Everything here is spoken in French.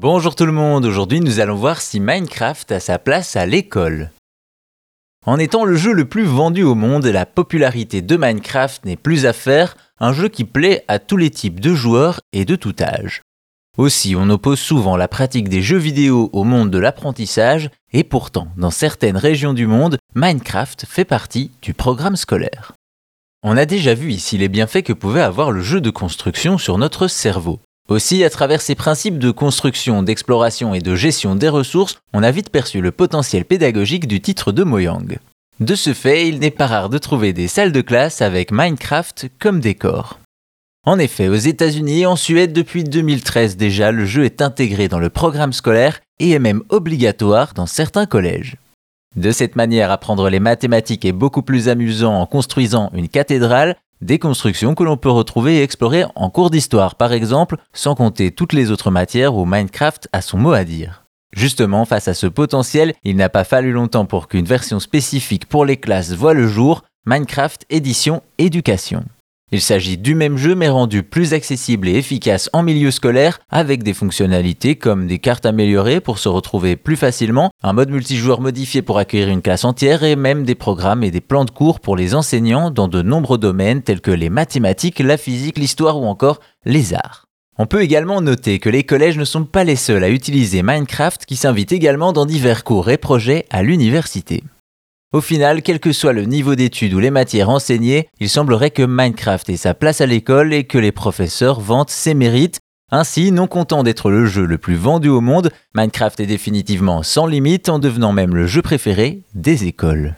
Bonjour tout le monde, aujourd'hui nous allons voir si Minecraft a sa place à l'école. En étant le jeu le plus vendu au monde, la popularité de Minecraft n'est plus à faire, un jeu qui plaît à tous les types de joueurs et de tout âge. Aussi, on oppose souvent la pratique des jeux vidéo au monde de l'apprentissage, et pourtant, dans certaines régions du monde, Minecraft fait partie du programme scolaire. On a déjà vu ici les bienfaits que pouvait avoir le jeu de construction sur notre cerveau. Aussi, à travers ces principes de construction, d'exploration et de gestion des ressources, on a vite perçu le potentiel pédagogique du titre de Mojang. De ce fait, il n'est pas rare de trouver des salles de classe avec Minecraft comme décor. En effet, aux États-Unis et en Suède depuis 2013 déjà, le jeu est intégré dans le programme scolaire et est même obligatoire dans certains collèges. De cette manière, apprendre les mathématiques est beaucoup plus amusant en construisant une cathédrale des constructions que l'on peut retrouver et explorer en cours d'histoire par exemple, sans compter toutes les autres matières où Minecraft a son mot à dire. Justement, face à ce potentiel, il n'a pas fallu longtemps pour qu'une version spécifique pour les classes voie le jour, Minecraft Édition Éducation. Il s'agit du même jeu mais rendu plus accessible et efficace en milieu scolaire avec des fonctionnalités comme des cartes améliorées pour se retrouver plus facilement, un mode multijoueur modifié pour accueillir une classe entière et même des programmes et des plans de cours pour les enseignants dans de nombreux domaines tels que les mathématiques, la physique, l'histoire ou encore les arts. On peut également noter que les collèges ne sont pas les seuls à utiliser Minecraft qui s'invitent également dans divers cours et projets à l'université. Au final, quel que soit le niveau d'études ou les matières enseignées, il semblerait que Minecraft ait sa place à l'école et que les professeurs vantent ses mérites. Ainsi, non content d'être le jeu le plus vendu au monde, Minecraft est définitivement sans limite en devenant même le jeu préféré des écoles.